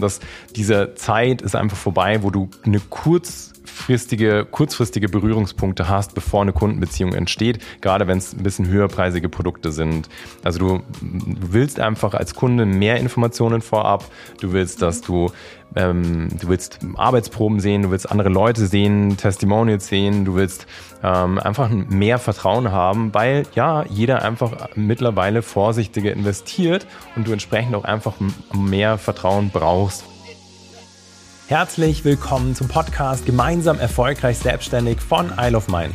dass diese Zeit ist einfach vorbei, wo du eine kurzfristige, kurzfristige Berührungspunkte hast, bevor eine Kundenbeziehung entsteht, gerade wenn es ein bisschen höherpreisige Produkte sind. Also du, du willst einfach als Kunde mehr Informationen vorab, du willst, dass du ähm, du willst Arbeitsproben sehen, du willst andere Leute sehen, Testimonials sehen, du willst ähm, einfach mehr Vertrauen haben, weil ja, jeder einfach mittlerweile vorsichtiger investiert und du entsprechend auch einfach mehr Vertrauen brauchst. Herzlich willkommen zum Podcast Gemeinsam erfolgreich selbstständig von Isle of Mind.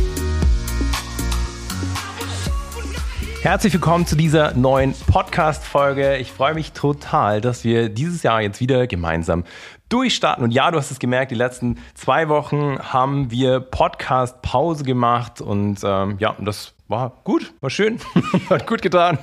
Herzlich willkommen zu dieser neuen Podcast-Folge. Ich freue mich total, dass wir dieses Jahr jetzt wieder gemeinsam durchstarten. Und ja, du hast es gemerkt, die letzten zwei Wochen haben wir Podcast-Pause gemacht und ähm, ja, das war gut, war schön, hat gut getan.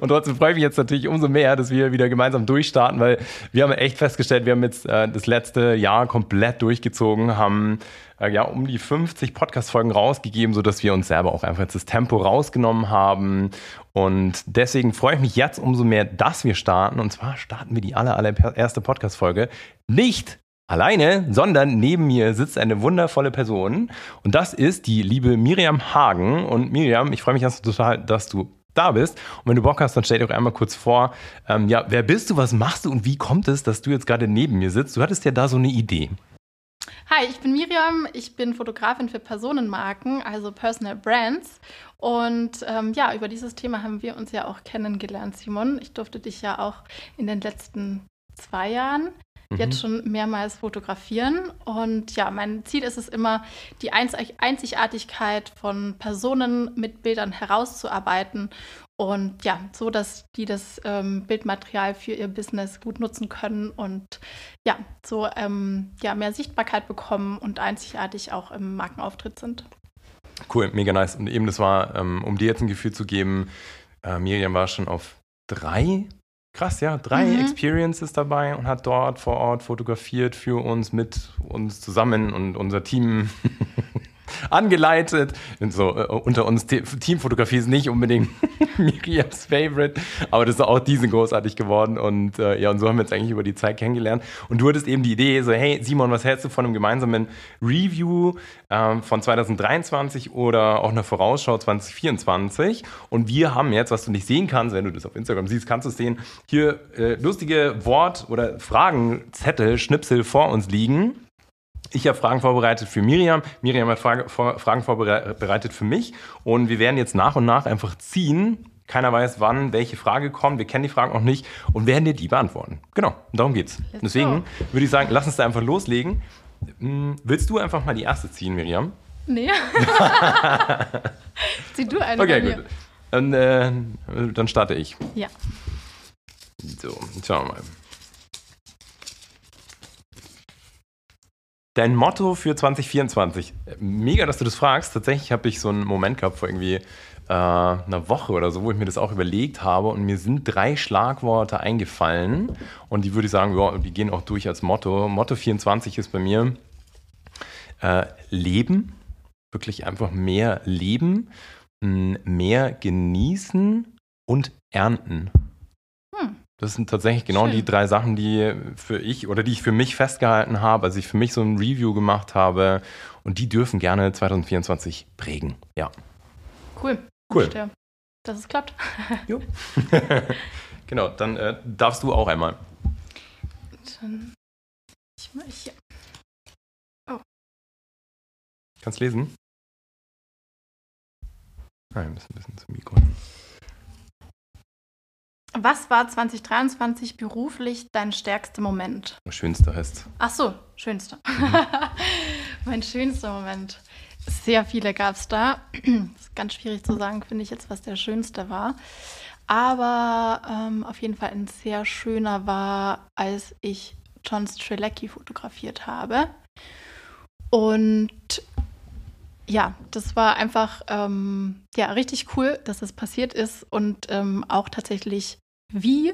Und trotzdem freue ich mich jetzt natürlich umso mehr, dass wir wieder gemeinsam durchstarten, weil wir haben echt festgestellt, wir haben jetzt äh, das letzte Jahr komplett durchgezogen, haben äh, ja um die 50 Podcast-Folgen rausgegeben, sodass wir uns selber auch einfach jetzt das Tempo rausgenommen haben. Und deswegen freue ich mich jetzt umso mehr, dass wir starten. Und zwar starten wir die aller, allererste Podcast-Folge nicht alleine, sondern neben mir sitzt eine wundervolle Person. Und das ist die liebe Miriam Hagen. Und Miriam, ich freue mich ganz total, dass du da bist. Und wenn du Bock hast, dann stell dir auch einmal kurz vor, ähm, ja, wer bist du, was machst du und wie kommt es, dass du jetzt gerade neben mir sitzt? Du hattest ja da so eine Idee. Hi, ich bin Miriam. Ich bin Fotografin für Personenmarken, also Personal Brands. Und ähm, ja, über dieses Thema haben wir uns ja auch kennengelernt, Simon. Ich durfte dich ja auch in den letzten zwei Jahren mhm. jetzt schon mehrmals fotografieren. Und ja, mein Ziel ist es immer, die Einzigartigkeit von Personen mit Bildern herauszuarbeiten und ja, so, dass die das ähm, Bildmaterial für ihr Business gut nutzen können und ja, so ähm, ja, mehr Sichtbarkeit bekommen und einzigartig auch im Markenauftritt sind. Cool, mega nice. Und eben, das war, ähm, um dir jetzt ein Gefühl zu geben, äh, Miriam war schon auf drei, krass, ja, drei mhm. Experiences dabei und hat dort vor Ort fotografiert für uns, mit uns zusammen und unser Team angeleitet. Und so äh, unter uns Teamfotografie ist nicht unbedingt Miriams Favorite, aber das ist auch diesen großartig geworden. Und äh, ja, und so haben wir uns eigentlich über die Zeit kennengelernt. Und du hattest eben die Idee, so, hey Simon, was hältst du von einem gemeinsamen Review ähm, von 2023 oder auch einer Vorausschau 2024? Und wir haben jetzt, was du nicht sehen kannst, wenn du das auf Instagram siehst, kannst du es sehen, hier äh, lustige Wort- oder Fragenzettel, Schnipsel vor uns liegen ich habe Fragen vorbereitet für Miriam. Miriam hat Frage, vor, Fragen vorbereitet für mich. Und wir werden jetzt nach und nach einfach ziehen. Keiner weiß, wann welche Frage kommt. Wir kennen die Fragen auch nicht und werden dir die beantworten. Genau, darum geht's. Let's Deswegen go. würde ich sagen, lass uns da einfach loslegen. Hm, willst du einfach mal die erste ziehen, Miriam? Nee. Zieh du eine. Okay, gut. Dann, äh, dann starte ich. Ja. So, schauen wir mal. Dein Motto für 2024. Mega, dass du das fragst. Tatsächlich habe ich so einen Moment gehabt vor irgendwie äh, einer Woche oder so, wo ich mir das auch überlegt habe und mir sind drei Schlagworte eingefallen und die würde ich sagen, ja, die gehen auch durch als Motto. Motto 24 ist bei mir äh, Leben, wirklich einfach mehr leben, mehr genießen und ernten. Das sind tatsächlich genau Schön. die drei Sachen, die für ich oder die ich für mich festgehalten habe, als ich für mich so ein Review gemacht habe. Und die dürfen gerne 2024 prägen. Ja. Cool. Cool. Dir, dass es klappt. Jo. genau, dann äh, darfst du auch einmal. Dann. Ich mal hier. Oh. Kannst lesen? Nein, ein bisschen, ein bisschen zum Mikro. Was war 2023 beruflich dein stärkster Moment? Schönster heißt. Ach so, schönster. Mhm. mein schönster Moment. Sehr viele gab es da. ist ganz schwierig zu sagen, finde ich jetzt, was der schönste war. Aber ähm, auf jeden Fall ein sehr schöner war, als ich John Strelecki fotografiert habe. Und ja, das war einfach ähm, ja, richtig cool, dass das passiert ist und ähm, auch tatsächlich wie,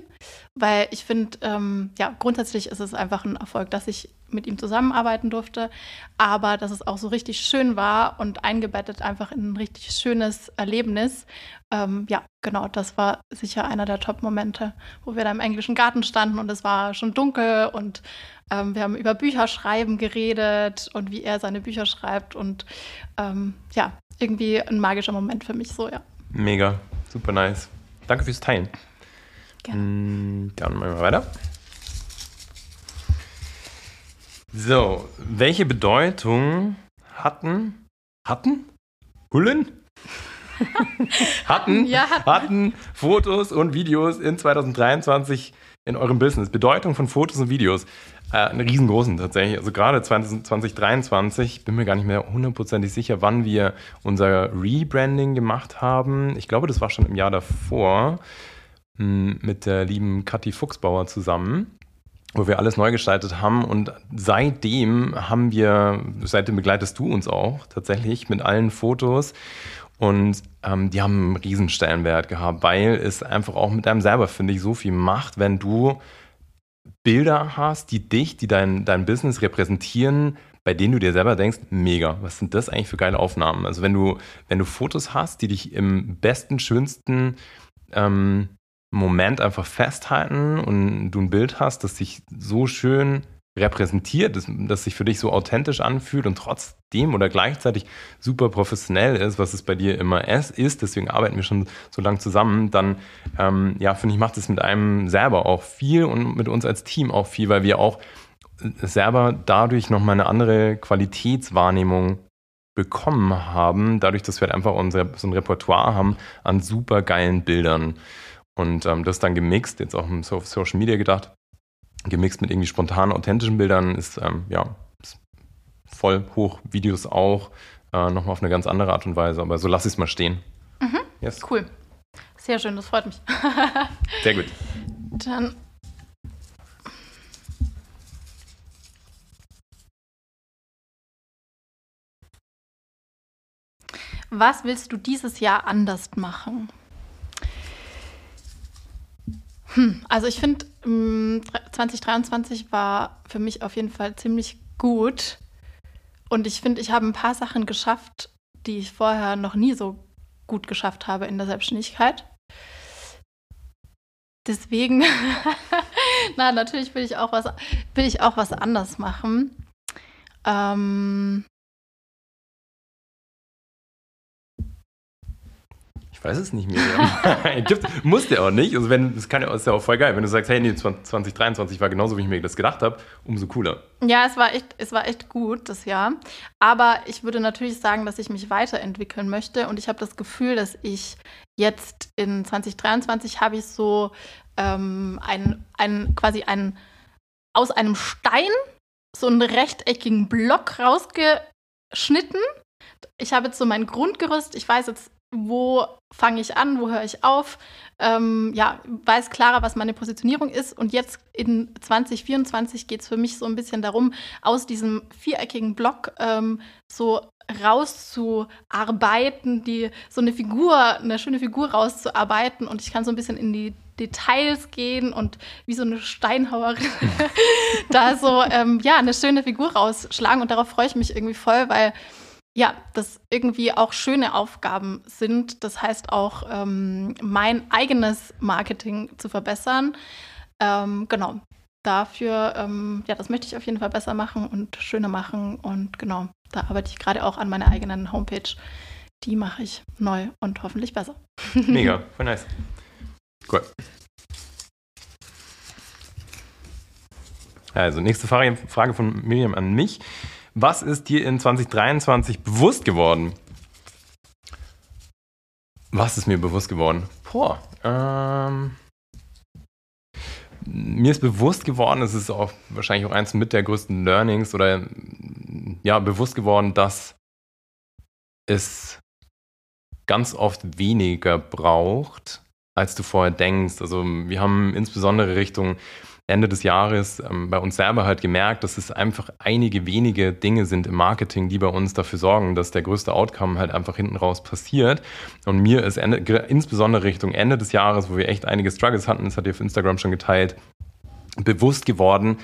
weil ich finde, ähm, ja, grundsätzlich ist es einfach ein Erfolg, dass ich mit ihm zusammenarbeiten durfte, aber dass es auch so richtig schön war und eingebettet einfach in ein richtig schönes Erlebnis. Ähm, ja, genau, das war sicher einer der Top-Momente, wo wir da im englischen Garten standen und es war schon dunkel und ähm, wir haben über Bücherschreiben geredet und wie er seine Bücher schreibt und ähm, ja, irgendwie ein magischer Moment für mich so, ja. Mega, super nice. Danke fürs Teilen. Gerne. Mm, dann machen wir weiter. So, welche Bedeutung hatten, hatten, Hullen? hatten, ja, hatten. hatten Fotos und Videos in 2023 in eurem Business? Bedeutung von Fotos und Videos. Äh, einen riesengroßen tatsächlich. Also gerade 2023, bin mir gar nicht mehr hundertprozentig sicher, wann wir unser Rebranding gemacht haben. Ich glaube, das war schon im Jahr davor mit der lieben Kathi Fuchsbauer zusammen wo wir alles neu gestaltet haben. Und seitdem haben wir, seitdem begleitest du uns auch tatsächlich mit allen Fotos. Und ähm, die haben einen riesen Stellenwert gehabt, weil es einfach auch mit deinem selber, finde ich, so viel macht, wenn du Bilder hast, die dich, die dein, dein Business repräsentieren, bei denen du dir selber denkst, mega, was sind das eigentlich für geile Aufnahmen? Also wenn du, wenn du Fotos hast, die dich im besten, schönsten ähm, Moment einfach festhalten und du ein Bild hast, das sich so schön repräsentiert, das, das sich für dich so authentisch anfühlt und trotzdem oder gleichzeitig super professionell ist, was es bei dir immer ist, deswegen arbeiten wir schon so lange zusammen, dann ähm, ja, finde ich, macht es mit einem selber auch viel und mit uns als Team auch viel, weil wir auch selber dadurch nochmal eine andere Qualitätswahrnehmung bekommen haben, dadurch, dass wir halt einfach unser, so ein Repertoire haben an super geilen Bildern. Und ähm, das dann gemixt, jetzt auch auf Social Media gedacht, gemixt mit irgendwie spontanen, authentischen Bildern, ist ähm, ja ist voll hoch, Videos auch, äh, nochmal auf eine ganz andere Art und Weise. Aber so lass ich es mal stehen. Mhm. Yes. Cool. Sehr schön, das freut mich. Sehr gut. Dann Was willst du dieses Jahr anders machen? Hm, also ich finde, 2023 war für mich auf jeden Fall ziemlich gut. Und ich finde, ich habe ein paar Sachen geschafft, die ich vorher noch nie so gut geschafft habe in der Selbstständigkeit. Deswegen, na, natürlich will ich auch was, will ich auch was anders machen. Ähm, Weiß es nicht mehr. Muss der auch nicht. Also wenn, das kann ist ja auch voll geil. Wenn du sagst, hey, nee, 2023 war genauso, wie ich mir das gedacht habe, umso cooler. Ja, es war echt, es war echt gut das Jahr. Aber ich würde natürlich sagen, dass ich mich weiterentwickeln möchte. Und ich habe das Gefühl, dass ich jetzt in 2023 habe ich so ähm, ein, ein, quasi ein, aus einem Stein so einen rechteckigen Block rausgeschnitten. Ich habe jetzt so mein Grundgerüst. Ich weiß jetzt wo fange ich an, wo höre ich auf, ähm, ja, weiß klarer, was meine Positionierung ist. Und jetzt in 2024 geht es für mich so ein bisschen darum, aus diesem viereckigen Block ähm, so rauszuarbeiten, die so eine Figur, eine schöne Figur rauszuarbeiten. Und ich kann so ein bisschen in die Details gehen und wie so eine Steinhauerin da so ähm, ja eine schöne Figur rausschlagen. Und darauf freue ich mich irgendwie voll, weil ja, das irgendwie auch schöne Aufgaben sind. Das heißt auch, ähm, mein eigenes Marketing zu verbessern. Ähm, genau. Dafür, ähm, ja, das möchte ich auf jeden Fall besser machen und schöner machen. Und genau, da arbeite ich gerade auch an meiner eigenen Homepage. Die mache ich neu und hoffentlich besser. Mega, voll nice. Cool. Also, nächste Frage von Miriam an mich. Was ist dir in 2023 bewusst geworden? Was ist mir bewusst geworden? Boah, ähm, mir ist bewusst geworden, es ist auch wahrscheinlich auch eins mit der größten Learnings oder ja, bewusst geworden, dass es ganz oft weniger braucht, als du vorher denkst. Also wir haben insbesondere Richtung Ende des Jahres ähm, bei uns selber halt gemerkt, dass es einfach einige wenige Dinge sind im Marketing, die bei uns dafür sorgen, dass der größte Outcome halt einfach hinten raus passiert. Und mir ist Ende, insbesondere Richtung Ende des Jahres, wo wir echt einige Struggles hatten, das hat ihr auf Instagram schon geteilt, bewusst geworden,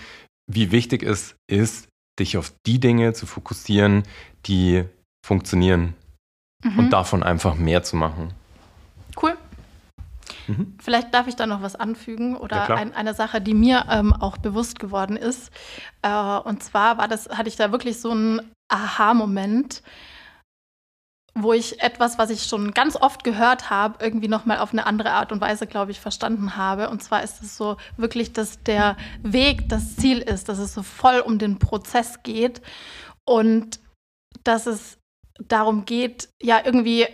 wie wichtig es ist, dich auf die Dinge zu fokussieren, die funktionieren mhm. und davon einfach mehr zu machen. Mhm. Vielleicht darf ich da noch was anfügen oder ja, ein, eine Sache, die mir ähm, auch bewusst geworden ist. Äh, und zwar war das, hatte ich da wirklich so einen Aha-Moment, wo ich etwas, was ich schon ganz oft gehört habe, irgendwie nochmal auf eine andere Art und Weise, glaube ich, verstanden habe. Und zwar ist es so wirklich, dass der Weg das Ziel ist, dass es so voll um den Prozess geht und dass es darum geht, ja, irgendwie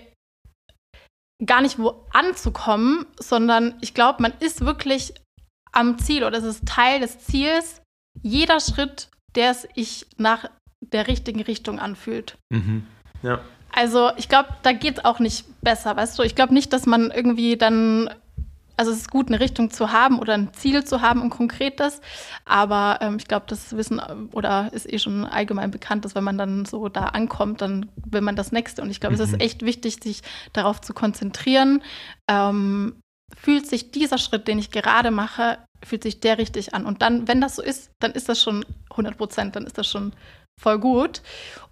gar nicht wo anzukommen, sondern ich glaube, man ist wirklich am Ziel oder es ist Teil des Ziels, jeder Schritt, der sich nach der richtigen Richtung anfühlt. Mhm. Ja. Also ich glaube, da geht es auch nicht besser, weißt du? Ich glaube nicht, dass man irgendwie dann also es ist gut, eine Richtung zu haben oder ein Ziel zu haben, ein konkretes. Aber ähm, ich glaube, das Wissen äh, oder ist eh schon allgemein bekannt, dass wenn man dann so da ankommt, dann will man das Nächste. Und ich glaube, mhm. es ist mhm. echt wichtig, sich darauf zu konzentrieren. Ähm, fühlt sich dieser Schritt, den ich gerade mache, fühlt sich der richtig an. Und dann, wenn das so ist, dann ist das schon 100 Prozent, dann ist das schon voll gut.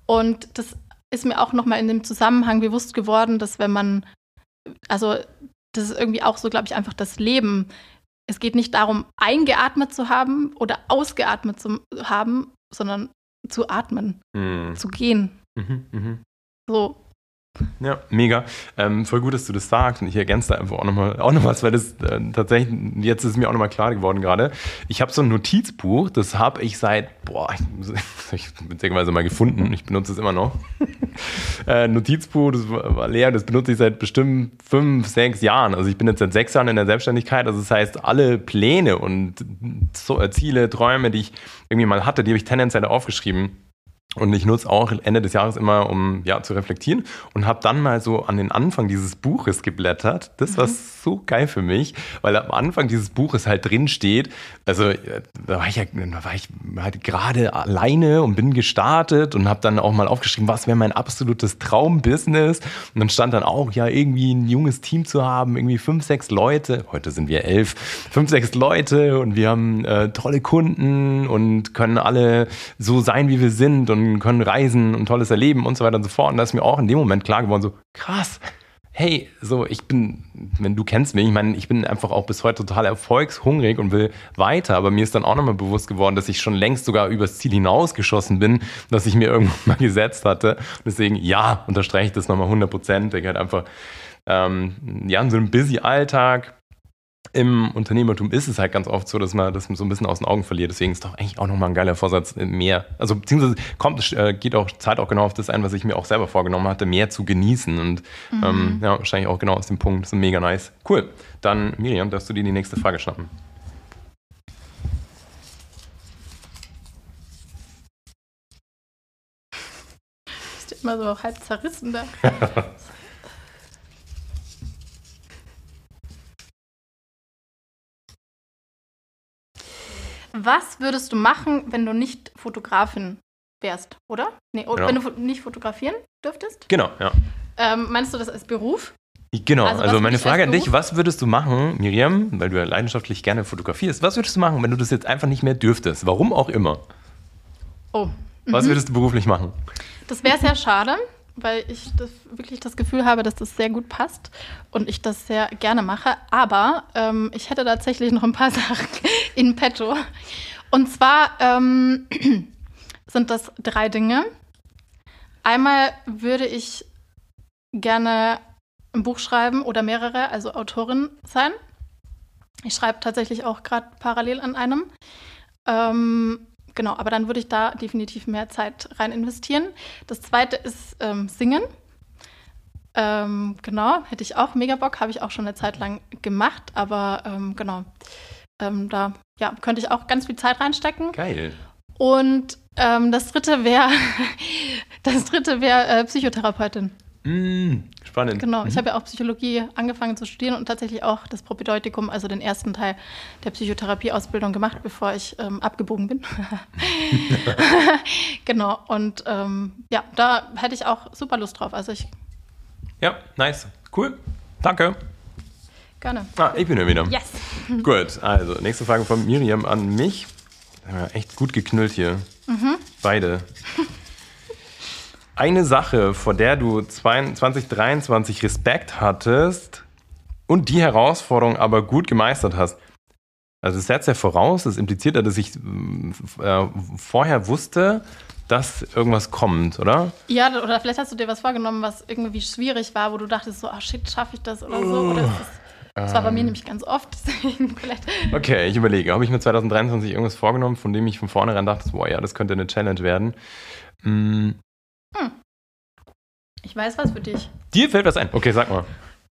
Und das ist mir auch nochmal in dem Zusammenhang bewusst geworden, dass wenn man also das ist irgendwie auch so, glaube ich, einfach das Leben. Es geht nicht darum, eingeatmet zu haben oder ausgeatmet zu haben, sondern zu atmen, mhm. zu gehen. Mhm, mh. So, ja, mega. Ähm, voll gut, dass du das sagst. Und ich ergänze da einfach auch nochmal auch noch was, weil das äh, tatsächlich, jetzt ist mir auch nochmal klar geworden gerade. Ich habe so ein Notizbuch, das habe ich seit, boah, ich, ich beziehungsweise mal gefunden, ich benutze es immer noch. äh, Notizbuch, das war leer, das benutze ich seit bestimmt fünf, sechs Jahren. Also ich bin jetzt seit sechs Jahren in der Selbstständigkeit. Also das heißt, alle Pläne und äh, Ziele, Träume, die ich irgendwie mal hatte, die habe ich tendenziell aufgeschrieben und ich nutze auch Ende des Jahres immer, um ja zu reflektieren und habe dann mal so an den Anfang dieses Buches geblättert. Das war mhm. so geil für mich, weil am Anfang dieses Buches halt drin steht. Also äh, da war ich ja, da war ich halt gerade alleine und bin gestartet und habe dann auch mal aufgeschrieben, was wäre mein absolutes Traumbusiness. Und dann stand dann auch ja irgendwie ein junges Team zu haben, irgendwie fünf, sechs Leute. Heute sind wir elf, fünf, sechs Leute und wir haben äh, tolle Kunden und können alle so sein, wie wir sind und können reisen und tolles erleben und so weiter und so fort. Und da ist mir auch in dem Moment klar geworden, so krass, hey, so ich bin, wenn du kennst mich, ich meine, ich bin einfach auch bis heute total erfolgshungrig und will weiter, aber mir ist dann auch nochmal bewusst geworden, dass ich schon längst sogar übers Ziel hinausgeschossen bin, das ich mir irgendwann mal gesetzt hatte. Und deswegen, ja, unterstreiche ich das nochmal 100 Prozent. Ich halt einfach, ähm, ja, in so einem busy Alltag, im Unternehmertum ist es halt ganz oft so, dass man das so ein bisschen aus den Augen verliert. Deswegen ist doch eigentlich auch nochmal ein geiler Vorsatz, mehr, also beziehungsweise kommt, äh, geht auch, Zeit auch genau auf das ein, was ich mir auch selber vorgenommen hatte, mehr zu genießen. Und mhm. ähm, ja, wahrscheinlich auch genau aus dem Punkt. Ist mega nice. Cool. Dann, Miriam, darfst du dir die nächste Frage schnappen. Bist du immer so halb zerrissen da? Was würdest du machen, wenn du nicht Fotografin wärst, oder? Nee, genau. wenn du nicht fotografieren dürftest? Genau, ja. Ähm, meinst du das als Beruf? Genau, also, also meine Frage an dich, was würdest du machen, Miriam, weil du ja leidenschaftlich gerne fotografierst, was würdest du machen, wenn du das jetzt einfach nicht mehr dürftest? Warum auch immer? Oh. Was mhm. würdest du beruflich machen? Das wäre sehr schade, weil ich das, wirklich das Gefühl habe, dass das sehr gut passt und ich das sehr gerne mache. Aber ähm, ich hätte tatsächlich noch ein paar Sachen in petto. Und zwar ähm, sind das drei Dinge. Einmal würde ich gerne ein Buch schreiben oder mehrere, also Autorin sein. Ich schreibe tatsächlich auch gerade parallel an einem. Ähm, genau, aber dann würde ich da definitiv mehr Zeit rein investieren. Das zweite ist ähm, Singen. Ähm, genau, hätte ich auch mega Bock, habe ich auch schon eine Zeit lang gemacht, aber ähm, genau, ähm, da ja, könnte ich auch ganz viel Zeit reinstecken. Geil. Und ähm, das dritte wäre, das dritte wäre äh, Psychotherapeutin. Mm, spannend. Genau, ich habe ja auch Psychologie angefangen zu studieren und tatsächlich auch das Propedeutikum, also den ersten Teil der Psychotherapieausbildung gemacht, bevor ich ähm, abgebogen bin. genau, und ähm, ja, da hätte ich auch super Lust drauf. Also ich. Ja, nice. Cool. Danke. Gerne. Ah, ich bin hier wieder. Yes. Gut, also nächste Frage von Miriam an mich. Ja, echt gut geknüllt hier. Mhm. Beide. Eine Sache, vor der du 2023 Respekt hattest und die Herausforderung aber gut gemeistert hast. Also das setzt ja voraus, das impliziert ja, dass ich äh, vorher wusste, dass irgendwas kommt, oder? Ja, oder vielleicht hast du dir was vorgenommen, was irgendwie schwierig war, wo du dachtest so, ach shit, schaffe ich das oder so. Oder ist das, war bei mir Ähm. nämlich ganz oft, vielleicht. Okay, ich überlege, habe ich mir 2023 irgendwas vorgenommen, von dem ich von vornherein dachte, boah, ja, das könnte eine Challenge werden. Ich weiß was für dich. dir fällt was ein. Okay, sag mal.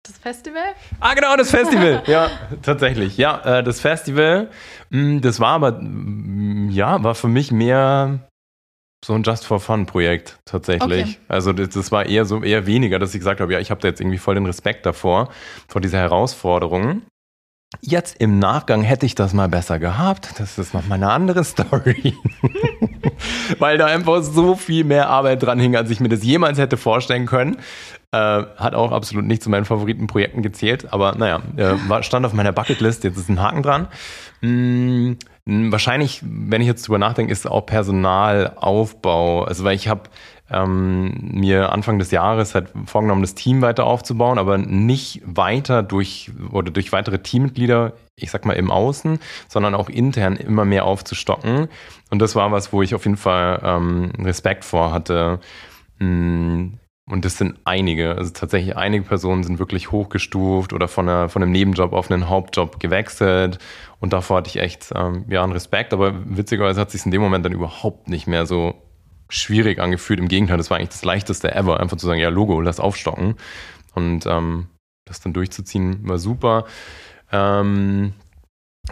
Das Festival? Ah, genau, das Festival. ja, tatsächlich. Ja, äh, das Festival, mh, das war aber, mh, ja, war für mich mehr so ein Just for Fun Projekt tatsächlich. Okay. Also das, das war eher so eher weniger, dass ich gesagt habe, ja, ich habe da jetzt irgendwie voll den Respekt davor, vor dieser Herausforderung. Jetzt im Nachgang hätte ich das mal besser gehabt. Das ist noch mal eine andere Story. Weil da einfach so viel mehr Arbeit dran hing, als ich mir das jemals hätte vorstellen können. Äh, hat auch absolut nicht zu meinen Favoritenprojekten gezählt, aber naja, äh, stand auf meiner Bucketlist, jetzt ist ein Haken dran. Mm, wahrscheinlich, wenn ich jetzt drüber nachdenke, ist auch Personalaufbau. Also weil ich habe ähm, mir Anfang des Jahres halt vorgenommen, das Team weiter aufzubauen, aber nicht weiter durch oder durch weitere Teammitglieder, ich sag mal im Außen, sondern auch intern immer mehr aufzustocken. Und das war was, wo ich auf jeden Fall ähm, Respekt vor hatte. Mm, Und das sind einige. Also tatsächlich einige Personen sind wirklich hochgestuft oder von, einer, von einem Nebenjob auf einen Hauptjob gewechselt. Und davor hatte ich echt ähm, ja, einen Respekt. Aber witzigerweise hat sich in dem Moment dann überhaupt nicht mehr so schwierig angefühlt. Im Gegenteil, das war eigentlich das leichteste ever, einfach zu sagen, ja, Logo, lass aufstocken. Und ähm, das dann durchzuziehen war super. Ähm,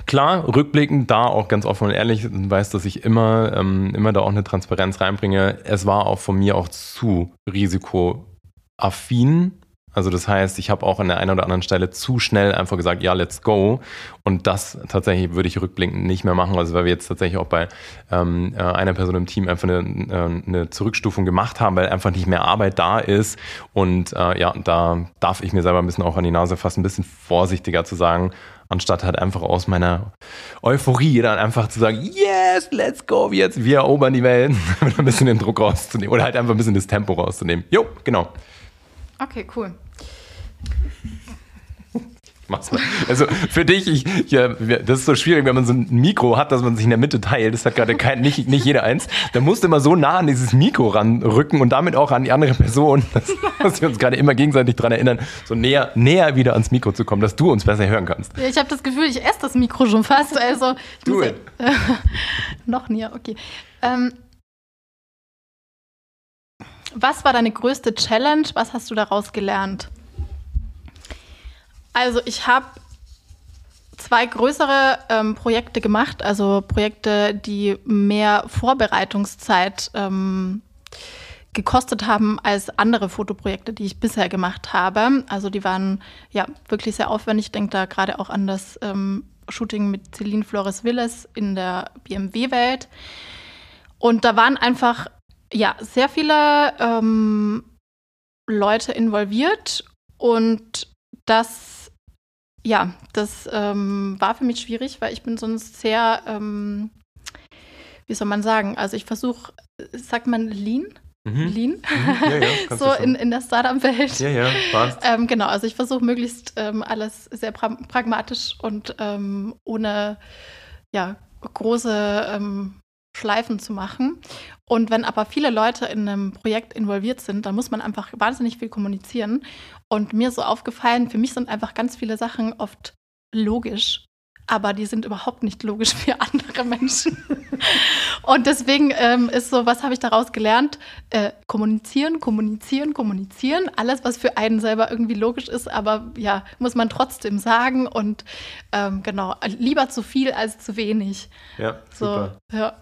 Klar, rückblickend da auch ganz offen und ehrlich, weiß, dass ich immer, ähm, immer da auch eine Transparenz reinbringe. Es war auch von mir auch zu risikoaffin. Also das heißt, ich habe auch an der einen oder anderen Stelle zu schnell einfach gesagt, ja, let's go. Und das tatsächlich würde ich rückblickend nicht mehr machen. Also weil wir jetzt tatsächlich auch bei ähm, äh, einer Person im Team einfach eine, äh, eine Zurückstufung gemacht haben, weil einfach nicht mehr Arbeit da ist. Und äh, ja, da darf ich mir selber ein bisschen auch an die Nase fassen, ein bisschen vorsichtiger zu sagen, anstatt halt einfach aus meiner Euphorie dann einfach zu sagen, yes, let's go, jetzt, wir erobern die Welt, ein bisschen den Druck rauszunehmen oder halt einfach ein bisschen das Tempo rauszunehmen. Jo, genau. Okay, cool. Mach's mal. Also für dich, ich, ich, ja, das ist so schwierig, wenn man so ein Mikro hat, dass man sich in der Mitte teilt. Das hat gerade kein, nicht, nicht jeder eins. Da musst du immer so nah an dieses Mikro ranrücken und damit auch an die andere Person, dass, dass wir uns gerade immer gegenseitig dran erinnern, so näher, näher wieder ans Mikro zu kommen, dass du uns besser hören kannst. Ja, Ich habe das Gefühl, ich esse das Mikro schon fast. Also ich muss. Ja, noch näher, okay. Ähm, was war deine größte Challenge? Was hast du daraus gelernt? Also ich habe zwei größere ähm, Projekte gemacht, also Projekte, die mehr Vorbereitungszeit ähm, gekostet haben als andere Fotoprojekte, die ich bisher gemacht habe. Also die waren ja wirklich sehr aufwendig. Ich denke da gerade auch an das ähm, Shooting mit Celine Flores Willes in der BMW-Welt. Und da waren einfach ja sehr viele ähm, Leute involviert und das ja, das ähm, war für mich schwierig, weil ich bin sonst sehr, ähm, wie soll man sagen, also ich versuche, sagt man Lean? Mhm. Lean? Mhm. Ja, ja, so in, in der Startup-Welt. Ja, ja, passt. Ähm, genau, also ich versuche möglichst ähm, alles sehr pra pragmatisch und ähm, ohne ja, große ähm, Schleifen zu machen. Und wenn aber viele Leute in einem Projekt involviert sind, dann muss man einfach wahnsinnig viel kommunizieren. Und mir ist so aufgefallen, für mich sind einfach ganz viele Sachen oft logisch, aber die sind überhaupt nicht logisch für andere Menschen. Und deswegen ähm, ist so, was habe ich daraus gelernt? Äh, kommunizieren, kommunizieren, kommunizieren. Alles, was für einen selber irgendwie logisch ist, aber ja, muss man trotzdem sagen. Und ähm, genau, lieber zu viel als zu wenig. Ja, So, super. ja.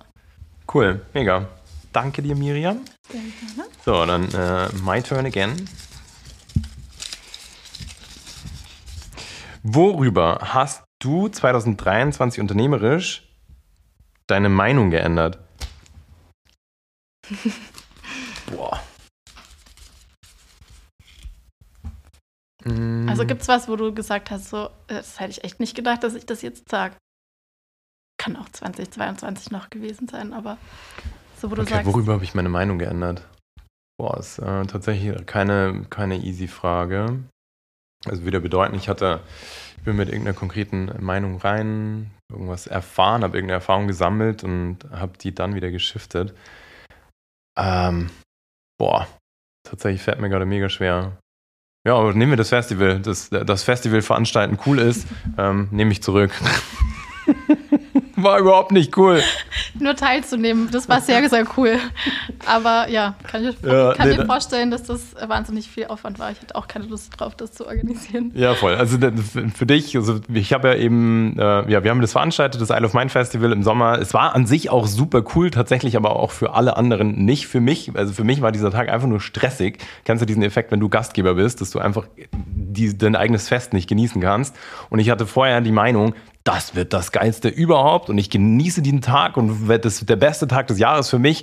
Cool, mega. Danke dir, Miriam. So, dann äh, my turn again. Worüber hast du 2023 unternehmerisch deine Meinung geändert? Boah. Also gibt es was, wo du gesagt hast, so, das hätte ich echt nicht gedacht, dass ich das jetzt sage. Kann auch 2022 noch gewesen sein, aber so, wo du okay, sagst. Worüber habe ich meine Meinung geändert? Boah, ist äh, tatsächlich keine, keine easy Frage. Also wieder bedeutend, ich hatte, ich bin mit irgendeiner konkreten Meinung rein, irgendwas erfahren, habe irgendeine Erfahrung gesammelt und habe die dann wieder geschiftet. Ähm, boah, tatsächlich fällt mir gerade mega schwer. Ja, aber nehmen wir das Festival. Das, das Festival veranstalten cool ist, ähm, nehme ich zurück. War überhaupt nicht cool. Nur teilzunehmen, das war sehr, sehr cool. Aber ja, kann ich Ja, kann nee, mir vorstellen, dass das wahnsinnig viel Aufwand war. Ich hatte auch keine Lust drauf, das zu organisieren. Ja, voll. Also für dich, also ich habe ja eben, äh, ja, wir haben das veranstaltet, das Isle of Mind Festival im Sommer. Es war an sich auch super cool, tatsächlich aber auch für alle anderen nicht für mich. Also für mich war dieser Tag einfach nur stressig. Kennst du diesen Effekt, wenn du Gastgeber bist, dass du einfach die, dein eigenes Fest nicht genießen kannst? Und ich hatte vorher die Meinung, das wird das Geilste überhaupt und ich genieße diesen Tag und wird das der beste Tag des Jahres für mich.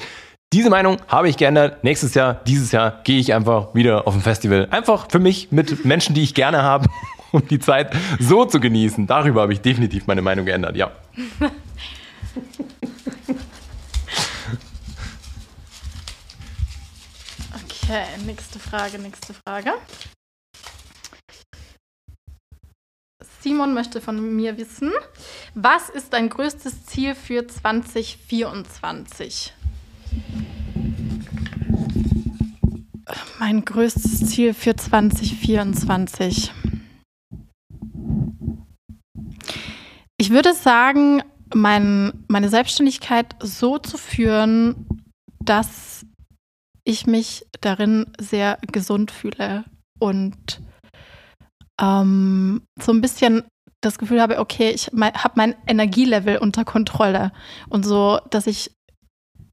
Diese Meinung habe ich geändert. Nächstes Jahr, dieses Jahr gehe ich einfach wieder auf ein Festival. Einfach für mich mit Menschen, die ich gerne habe, um die Zeit so zu genießen. Darüber habe ich definitiv meine Meinung geändert, ja. Okay, nächste Frage, nächste Frage. Simon möchte von mir wissen, was ist dein größtes Ziel für 2024? Mein größtes Ziel für 2024. Ich würde sagen, mein, meine Selbstständigkeit so zu führen, dass ich mich darin sehr gesund fühle und ähm, so ein bisschen das Gefühl habe, okay, ich mein, habe mein Energielevel unter Kontrolle und so, dass ich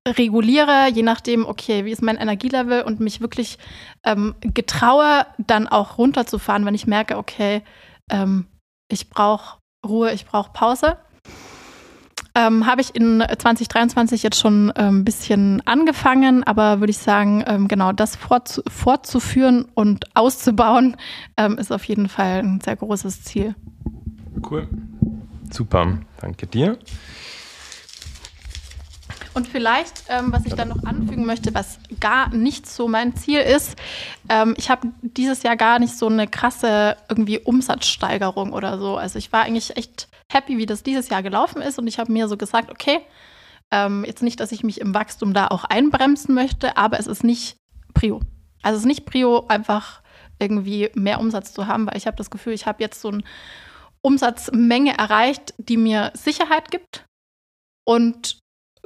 reguliere, je nachdem, okay, wie ist mein Energielevel und mich wirklich ähm, getraue, dann auch runterzufahren, wenn ich merke, okay, ähm, ich brauche Ruhe, ich brauche Pause. Ähm, Habe ich in 2023 jetzt schon ein ähm, bisschen angefangen, aber würde ich sagen, ähm, genau das fortzu fortzuführen und auszubauen, ähm, ist auf jeden Fall ein sehr großes Ziel. Cool. Super, danke dir. Und vielleicht, ähm, was ich dann noch anfügen möchte, was gar nicht so mein Ziel ist, ähm, ich habe dieses Jahr gar nicht so eine krasse irgendwie Umsatzsteigerung oder so. Also ich war eigentlich echt happy, wie das dieses Jahr gelaufen ist und ich habe mir so gesagt, okay, ähm, jetzt nicht, dass ich mich im Wachstum da auch einbremsen möchte, aber es ist nicht Prio. Also es ist nicht Prio, einfach irgendwie mehr Umsatz zu haben, weil ich habe das Gefühl, ich habe jetzt so eine Umsatzmenge erreicht, die mir Sicherheit gibt und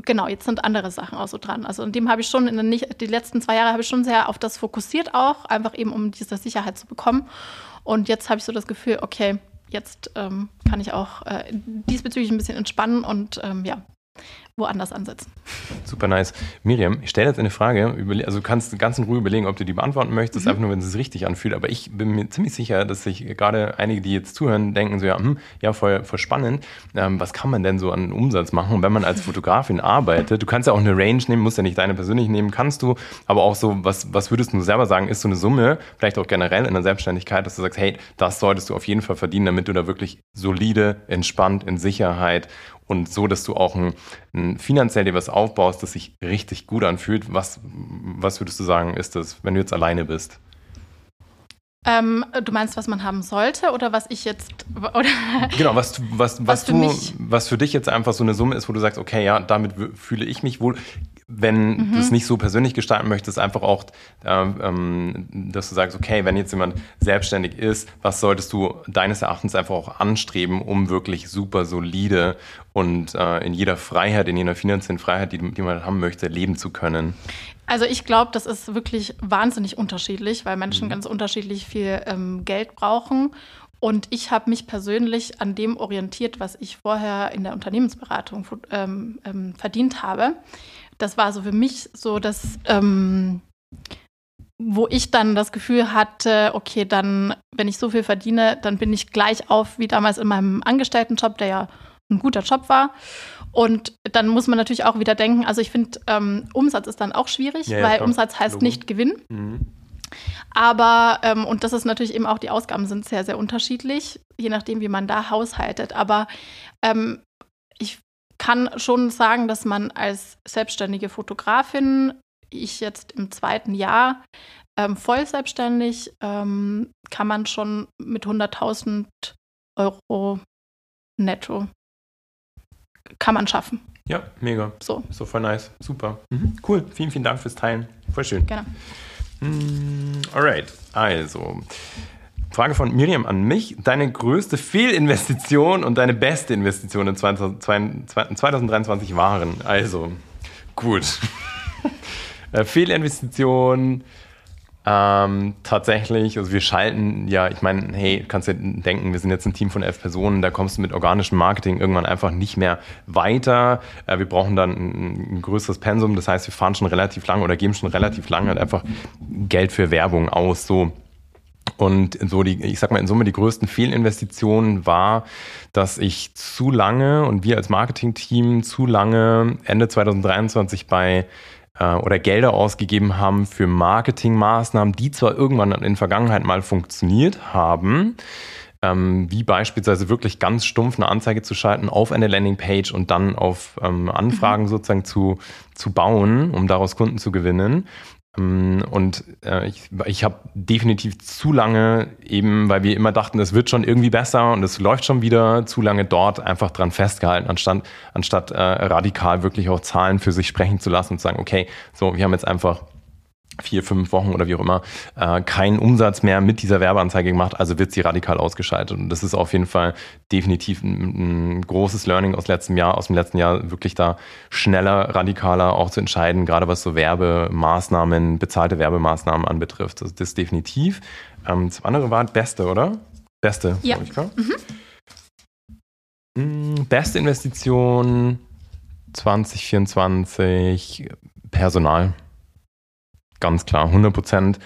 genau, jetzt sind andere Sachen auch so dran. Also in dem habe ich schon in den die letzten zwei Jahre habe ich schon sehr auf das fokussiert auch, einfach eben um diese Sicherheit zu bekommen. Und jetzt habe ich so das Gefühl, okay, jetzt ähm, kann ich auch äh, diesbezüglich ein bisschen entspannen und ähm, ja, woanders ansetzen. Super nice. Miriam, ich stelle jetzt eine Frage. Also du kannst ganz in Ruhe überlegen, ob du die beantworten möchtest, mhm. einfach nur, wenn es sich richtig anfühlt. Aber ich bin mir ziemlich sicher, dass sich gerade einige, die jetzt zuhören, denken so, ja, hm, ja voll, voll spannend. Ähm, was kann man denn so an Umsatz machen? Und wenn man als Fotografin arbeitet, du kannst ja auch eine Range nehmen, musst ja nicht deine persönlich nehmen, kannst du. Aber auch so, was, was würdest du selber sagen, ist so eine Summe, vielleicht auch generell in der Selbstständigkeit, dass du sagst, hey, das solltest du auf jeden Fall verdienen, damit du da wirklich solide, entspannt, in Sicherheit und so, dass du auch ein finanziell dir was aufbaust, das sich richtig gut anfühlt. Was, was würdest du sagen, ist das, wenn du jetzt alleine bist? Ähm, du meinst, was man haben sollte oder was ich jetzt oder genau was was was, Was für du mich- was für dich jetzt einfach so eine Summe ist, wo du sagst, okay, ja, damit fühle ich mich wohl. Wenn Mhm. du es nicht so persönlich gestalten möchtest, einfach auch, ähm, ähm, dass du sagst, okay, wenn jetzt jemand selbstständig ist, was solltest du deines Erachtens einfach auch anstreben, um wirklich super solide und äh, in jeder Freiheit, in jeder finanziellen Freiheit, die, die man haben möchte, leben zu können? Also ich glaube, das ist wirklich wahnsinnig unterschiedlich, weil Menschen ganz unterschiedlich viel ähm, Geld brauchen. Und ich habe mich persönlich an dem orientiert, was ich vorher in der Unternehmensberatung ähm, ähm, verdient habe. Das war so für mich so das ähm, wo ich dann das Gefühl hatte, okay, dann, wenn ich so viel verdiene, dann bin ich gleich auf wie damals in meinem Angestelltenjob, der ja ein guter Job war. Und dann muss man natürlich auch wieder denken, also ich finde, ähm, Umsatz ist dann auch schwierig, ja, ja, weil klar. Umsatz heißt Logo. nicht Gewinn. Mhm. Aber, ähm, und das ist natürlich eben auch, die Ausgaben sind sehr, sehr unterschiedlich, je nachdem, wie man da haushaltet. Aber ähm, ich kann schon sagen, dass man als selbstständige Fotografin, ich jetzt im zweiten Jahr ähm, voll selbstständig, ähm, kann man schon mit 100.000 Euro netto kann man schaffen. Ja, mega. So. So voll nice. Super. Mhm. Cool. Vielen, vielen Dank fürs Teilen. Voll schön. Gerne. Mm, alright. Also. Frage von Miriam an mich. Deine größte Fehlinvestition und deine beste Investition in 2023 waren. Also, gut. Äh, Fehlinvestition ähm, tatsächlich, also wir schalten ja, ich meine, hey, kannst dir denken, wir sind jetzt ein Team von elf Personen, da kommst du mit organischem Marketing irgendwann einfach nicht mehr weiter. Äh, wir brauchen dann ein, ein, größeres Pensum, das heißt, wir fahren schon relativ lange oder geben schon relativ lange halt einfach Geld für Werbung aus. So. Und so die, ich sag mal, in Summe die größten Fehlinvestitionen war, dass ich zu lange und wir als Marketingteam zu lange Ende 2023 bei äh, oder Gelder ausgegeben haben für Marketingmaßnahmen, die zwar irgendwann in der Vergangenheit mal funktioniert haben, ähm, wie beispielsweise wirklich ganz stumpf eine Anzeige zu schalten auf eine Landingpage und dann auf ähm, Anfragen mhm. sozusagen zu, zu bauen, um daraus Kunden zu gewinnen. Ähm, und äh, ich, ich habe definitiv zu lange eben, weil wir immer dachten, es wird schon irgendwie besser und es läuft schon wieder, zu lange dort einfach dran festgehalten, anstatt, anstatt äh, radikal wirklich auch Zahlen für sich sprechen zu lassen und zu sagen, okay, so, wir haben jetzt einfach vier, fünf Wochen oder wie auch immer äh, keinen Umsatz mehr mit dieser Werbeanzeige gemacht, also wird sie radikal ausgeschaltet. Und das ist auf jeden Fall definitiv ein, ein, großes Learning aus letztem Jahr, aus dem letzten Jahr, wirklich da schneller, radikaler auch zu entscheiden, gerade was so Werbemaßnahmen, bezahlte Werbemaßnahmen anbetrifft. Also das definitiv. Ähm, das andere war Beste, oder? Beste, ja. Ich, mhm. Mm, beste Investition 2024 Personal ganz klar, 100 Prozent.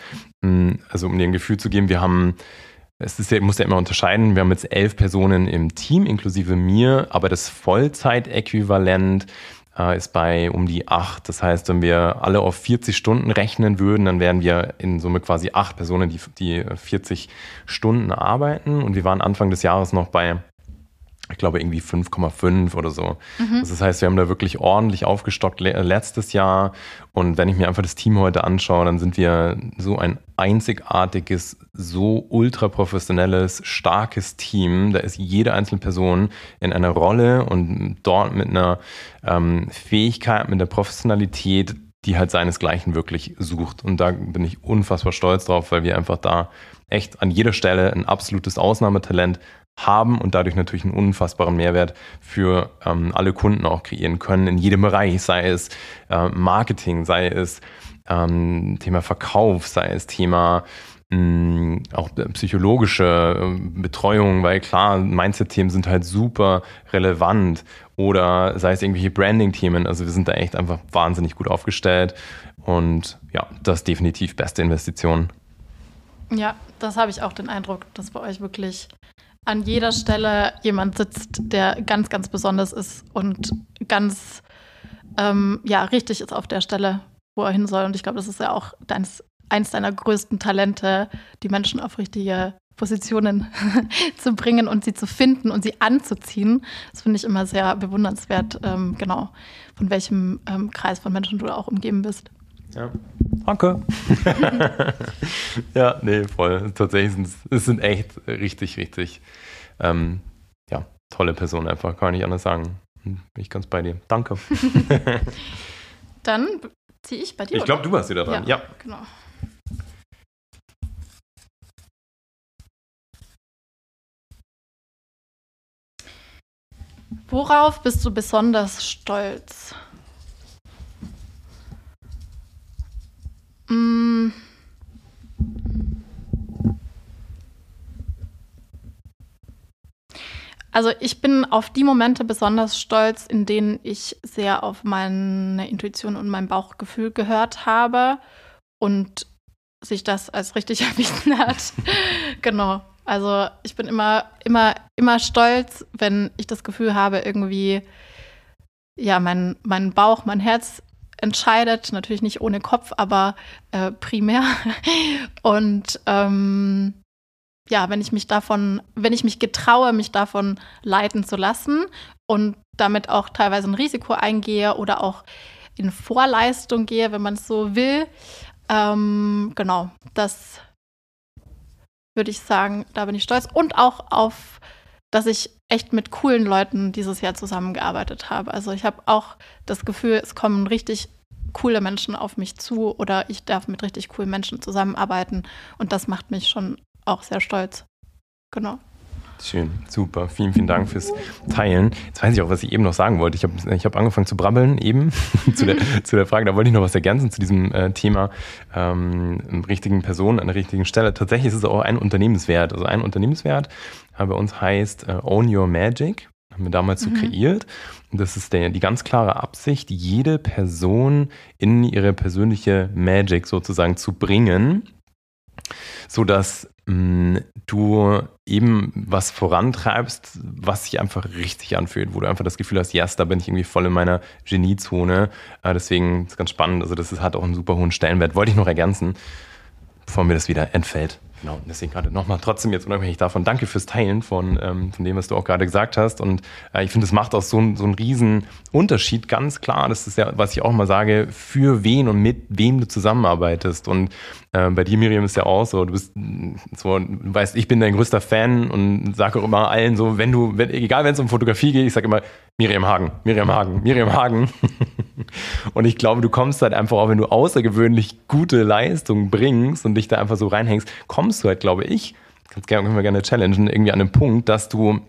Mm, also um dir ein Gefühl zu geben, wir haben, es ist ja, muss ja immer unterscheiden, wir haben jetzt elf Personen im Team, inklusive mir, aber das Vollzeitäquivalent äh, ist bei um die acht. Das heißt, wenn wir alle auf 40 Stunden rechnen würden, dann wären wir in Summe quasi acht Personen, die, die 40 Stunden arbeiten. Und wir waren Anfang des Jahres noch bei ich glaube, irgendwie 5,5 oder so. Mhm. Das heißt, wir haben da wirklich ordentlich aufgestockt letztes Jahr. Und wenn ich mir einfach das Team heute anschaue, dann sind wir so ein einzigartiges, so ultra professionelles, starkes Team. Da ist jede einzelne Person in einer Rolle und dort mit einer ähm, Fähigkeit, mit der Professionalität, die halt seinesgleichen wirklich sucht. Und da bin ich unfassbar stolz drauf, weil wir einfach da echt an jeder Stelle ein absolutes Ausnahmetalent haben und dadurch natürlich einen unfassbaren Mehrwert für ähm, alle Kunden auch kreieren können in jedem Bereich, sei es äh, Marketing, sei es ähm, Thema Verkauf, sei es Thema mm, auch psychologische äh, Betreuung, weil klar, Mindset-Themen sind halt super relevant oder sei es irgendwelche Branding-Themen. Also wir sind da echt einfach wahnsinnig gut aufgestellt und ja, das ist definitiv beste Investition. Ja, das habe ich auch den Eindruck, dass bei euch wirklich an jeder Stelle jemand sitzt, der ganz, ganz besonders ist und ganz, ähm, ja, richtig ist auf der Stelle, wo er hin soll. Und ich glaube, das ist ja auch deins, eins deiner größten Talente, die Menschen auf richtige Positionen zu bringen und sie zu finden und sie anzuziehen. Das finde ich immer sehr bewundernswert, ähm, genau, von welchem ähm, Kreis von Menschen du auch umgeben bist. Ja. Danke. ja, nee, voll. Tatsächlich sind es sind echt richtig, richtig ähm, ja, tolle Person einfach, kann ich nicht anders sagen. Bin ich ganz bei dir. Danke. Dann ziehe ich bei dir. Ich glaube, du warst wieder dran. Ja, ja. genau. Worauf bist du besonders stolz? Mm. Also ich bin auf die Momente besonders stolz, in denen ich sehr auf meine Intuition und mein Bauchgefühl gehört habe und sich das als richtig erwiesen hat. genau. Also ich bin immer, immer, immer stolz, wenn ich das Gefühl habe, irgendwie, ja, mein, mein Bauch, mein Herz entscheidet, natürlich nicht ohne Kopf, aber äh, primär. Und ähm, ja, wenn ich mich davon, wenn ich mich getraue, mich davon leiten zu lassen und damit auch teilweise ein Risiko eingehe oder auch in Vorleistung gehe, wenn man es so will. Ähm, genau, das würde ich sagen, da bin ich stolz. Und auch auf, dass ich echt mit coolen Leuten dieses Jahr zusammengearbeitet habe. Also ich habe auch das Gefühl, es kommen richtig coole Menschen auf mich zu oder ich darf mit richtig coolen Menschen zusammenarbeiten. Und das macht mich schon auch sehr stolz. Genau. Schön, super. Vielen, vielen Dank fürs Teilen. Jetzt weiß ich auch, was ich eben noch sagen wollte. Ich habe ich hab angefangen zu brabbeln eben zu, der, zu der Frage. Da wollte ich noch was ergänzen zu diesem äh, Thema ähm, richtigen Personen an der richtigen Stelle. Tatsächlich ist es auch ein Unternehmenswert. Also ein Unternehmenswert äh, bei uns heißt äh, Own Your Magic. Haben wir damals so mhm. kreiert. Und das ist der, die ganz klare Absicht, jede Person in ihre persönliche Magic sozusagen zu bringen sodass mh, du eben was vorantreibst, was sich einfach richtig anfühlt, wo du einfach das Gefühl hast, yes, da bin ich irgendwie voll in meiner Geniezone. Äh, deswegen ist es ganz spannend. Also das ist, hat auch einen super hohen Stellenwert. Wollte ich noch ergänzen, bevor mir das wieder entfällt. Genau, deswegen gerade nochmal trotzdem jetzt unabhängig davon, danke fürs Teilen von, ähm, von dem, was du auch gerade gesagt hast. Und äh, ich finde, es macht auch so, so einen riesen Unterschied, ganz klar. Das ist ja, was ich auch mal sage, für wen und mit wem du zusammenarbeitest. Und äh, bei dir, Miriam, ist ja auch so, du bist so, du weißt, ich bin dein größter Fan und sage auch immer allen so, wenn du, wenn, egal wenn es um Fotografie geht, ich sage immer, Miriam Hagen, Miriam Hagen, Miriam Hagen. und ich glaube, du kommst halt einfach auch, wenn du außergewöhnlich gute Leistungen bringst und dich da einfach so reinhängst, kommst du halt, glaube ich, kannst gerne, können wir gerne challengen, irgendwie an den Punkt, dass du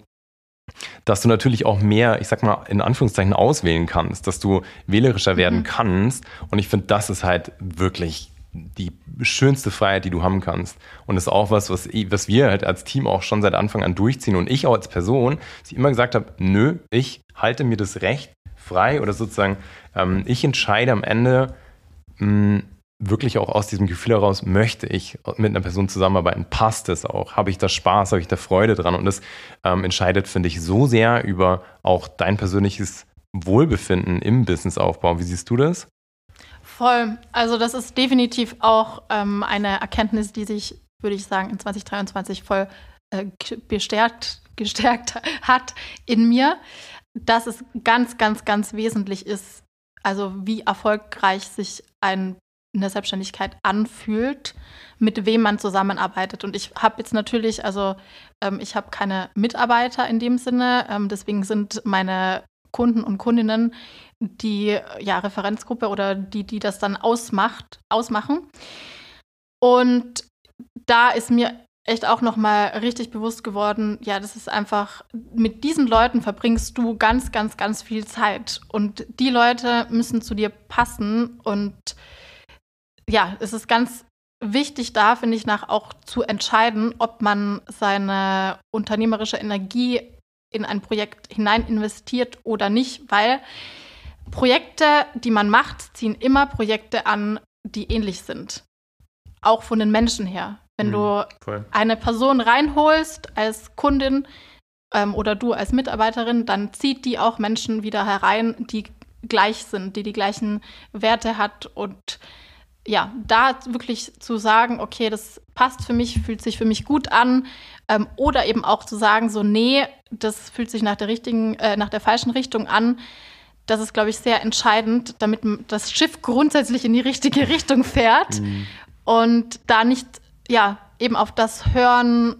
dass du natürlich auch mehr, ich sag mal, in Anführungszeichen auswählen kannst, dass du wählerischer werden mhm. kannst. Und ich finde, das ist halt wirklich die schönste Freiheit, die du haben kannst. Und das ist auch was, was, was wir halt als Team auch schon seit Anfang an durchziehen. Und ich auch als Person, die immer gesagt habe, nö, ich halte mir das Recht frei oder sozusagen, ähm, ich entscheide am Ende mh, wirklich auch aus diesem Gefühl heraus, möchte ich mit einer Person zusammenarbeiten, passt es auch, habe ich da Spaß, habe ich da Freude dran. Und das ähm, entscheidet, finde ich, so sehr über auch dein persönliches Wohlbefinden im Businessaufbau. Wie siehst du das? Voll. Also das ist definitiv auch ähm, eine Erkenntnis, die sich, würde ich sagen, in 2023 voll äh, bestärkt, gestärkt hat in mir, dass es ganz, ganz, ganz wesentlich ist, also wie erfolgreich sich ein in der Selbstständigkeit anfühlt, mit wem man zusammenarbeitet. Und ich habe jetzt natürlich, also ähm, ich habe keine Mitarbeiter in dem Sinne, ähm, deswegen sind meine Kunden und Kundinnen die ja, Referenzgruppe oder die, die das dann ausmacht, ausmachen. Und da ist mir echt auch nochmal richtig bewusst geworden, ja, das ist einfach, mit diesen Leuten verbringst du ganz, ganz, ganz viel Zeit. Und die Leute müssen zu dir passen. Und ja, es ist ganz wichtig da, finde ich, nach auch zu entscheiden, ob man seine unternehmerische Energie in ein Projekt hinein investiert oder nicht, weil Projekte, die man macht, ziehen immer Projekte an, die ähnlich sind. Auch von den Menschen her. Wenn mhm, du voll. eine Person reinholst als Kundin ähm, oder du als Mitarbeiterin, dann zieht die auch Menschen wieder herein, die gleich sind, die die gleichen Werte hat und ja, da wirklich zu sagen, okay, das passt für mich, fühlt sich für mich gut an, ähm, oder eben auch zu sagen, so, nee, das fühlt sich nach der richtigen, äh, nach der falschen Richtung an, das ist, glaube ich, sehr entscheidend, damit das Schiff grundsätzlich in die richtige Richtung fährt mhm. und da nicht, ja, eben auf das hören,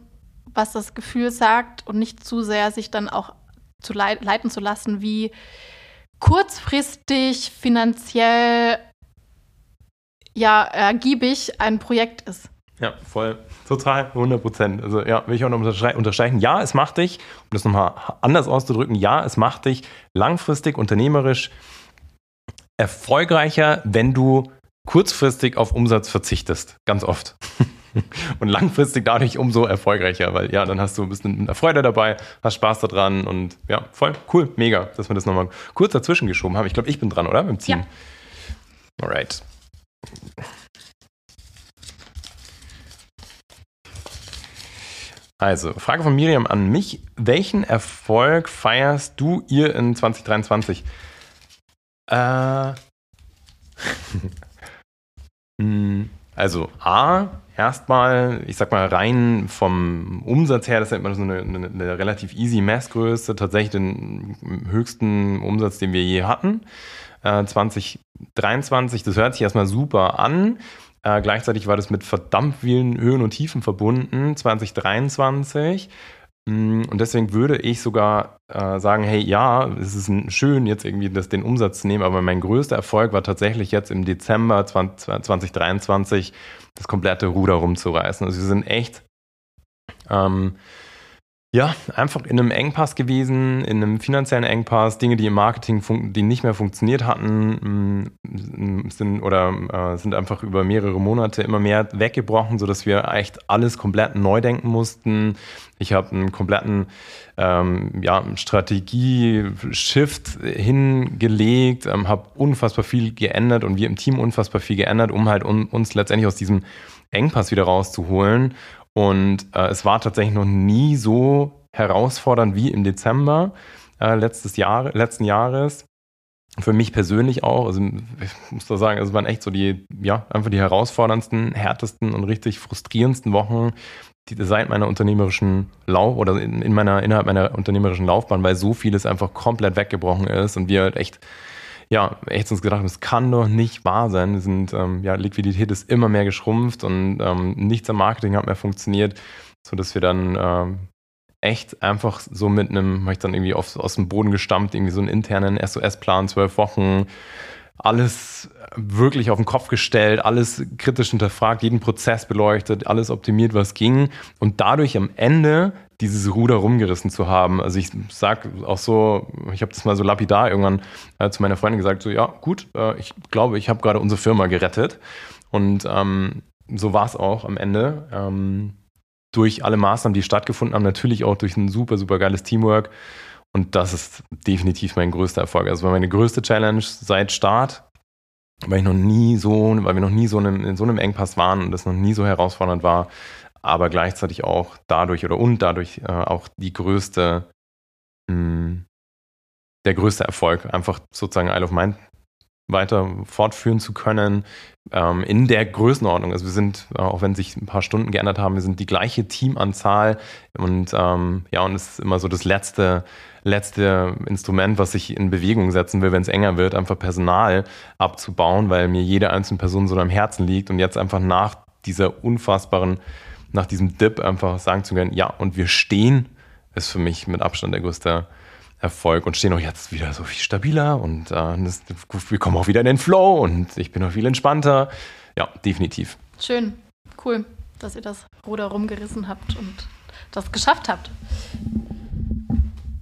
was das Gefühl sagt und nicht zu sehr sich dann auch zu leiten zu lassen, wie kurzfristig finanziell ja ergiebig ein Projekt ist. Ja, voll. Total, 100 Prozent. Also ja, will ich auch noch unterstreichen. Ja, es macht dich, um das nochmal anders auszudrücken, ja, es macht dich langfristig, unternehmerisch erfolgreicher, wenn du kurzfristig auf Umsatz verzichtest. Ganz oft. und langfristig dadurch umso erfolgreicher, weil ja, dann hast du ein bisschen Freude dabei, hast Spaß daran und ja, voll cool, mega, dass wir das nochmal kurz dazwischen geschoben haben. Ich glaube, ich bin dran, oder? Mit dem Ziehen. Ja. Alright. Also, Frage von Miriam an mich. Welchen Erfolg feierst du ihr in 2023? Äh. Hm, also, A, erstmal, ich sag mal, rein vom Umsatz her, das ist immer so eine, eine, eine relativ easy Messgröße, tatsächlich den höchsten Umsatz, den wir je hatten. Äh, 2023, das hört sich erstmal super an. Äh, gleichzeitig war das mit verdammt vielen Höhen und Tiefen verbunden, 2023. Mm, und deswegen würde ich sogar äh, sagen, hey, ja, es ist schön, jetzt irgendwie das, den Umsatz zu nehmen, aber mein größter Erfolg war tatsächlich jetzt im Dezember 20, 2023 das komplette Ruder rumzureißen. Also wir sind echt ähm, ja, einfach in einem Engpass gewesen, in einem finanziellen Engpass, Dinge, die im Marketing die nicht mehr funktioniert hatten, mm, sind oder äh, sind einfach über mehrere Monate immer mehr weggebrochen, sodass wir echt alles komplett neu denken mussten. Ich habe einen kompletten ähm, ja, Strategie-Shift hingelegt, ähm, habe unfassbar viel geändert und wir im Team unfassbar viel geändert, um halt un uns letztendlich aus diesem Engpass wieder rauszuholen und äh, es war tatsächlich noch nie so herausfordernd wie im Dezember äh, letztes Jahr, letzten Jahres. Für mich persönlich auch. Also ich muss da sagen, es waren echt so die, ja, einfach die herausforderndsten, härtesten und richtig frustrierendsten Wochen die, seit meiner unternehmerischen Lauf oder in, in meiner, innerhalb meiner unternehmerischen Laufbahn, weil so vieles einfach komplett weggebrochen ist und wir halt echt ja, echt uns gedacht, es kann doch nicht wahr sein. Wir sind, ähm, ja, Liquidität ist immer mehr geschrumpft und ähm, nichts am Marketing hat mehr funktioniert, sodass wir dann ähm, echt einfach so mit einem, habe ich dann irgendwie auf, aus dem Boden gestammt, irgendwie so einen internen SOS-Plan, zwölf Wochen, alles wirklich auf den Kopf gestellt, alles kritisch hinterfragt, jeden Prozess beleuchtet, alles optimiert, was ging und dadurch am Ende dieses Ruder rumgerissen zu haben. Also ich sag auch so, ich habe das mal so lapidar irgendwann äh, zu meiner Freundin gesagt, so ja gut, äh, ich glaube, ich habe gerade unsere Firma gerettet und ähm, so war es auch am Ende. Ähm, durch alle Maßnahmen, die stattgefunden haben, natürlich auch durch ein super, super geiles Teamwork. Und das ist definitiv mein größter Erfolg. Also war meine größte Challenge seit Start, weil ich noch nie so, weil wir noch nie so in, in so einem Engpass waren und das noch nie so herausfordernd war, aber gleichzeitig auch dadurch oder und dadurch äh, auch die größte, mh, hm, der größte Erfolg, einfach sozusagen Isle of Mind weiter fortführen zu können ähm, in der Größenordnung. Also wir sind, äh, auch wenn sich ein paar Stunden geändert haben, wir sind die gleiche Teamanzahl und ähm, ja, und es ist immer so das letzte, letzte Instrument, was ich in Bewegung setzen will, wenn es enger wird, einfach Personal abzubauen, weil mir jede einzelne Person so am Herzen liegt und jetzt einfach nach dieser unfassbaren, nach diesem Dip einfach sagen zu können, ja, und wir stehen, ist für mich mit Abstand der größte Erfolg und stehen auch jetzt wieder so viel stabiler und äh, das, wir kommen auch wieder in den Flow und ich bin auch viel entspannter. Ja, definitiv. Schön, cool, dass ihr das Ruder rumgerissen habt und das geschafft habt.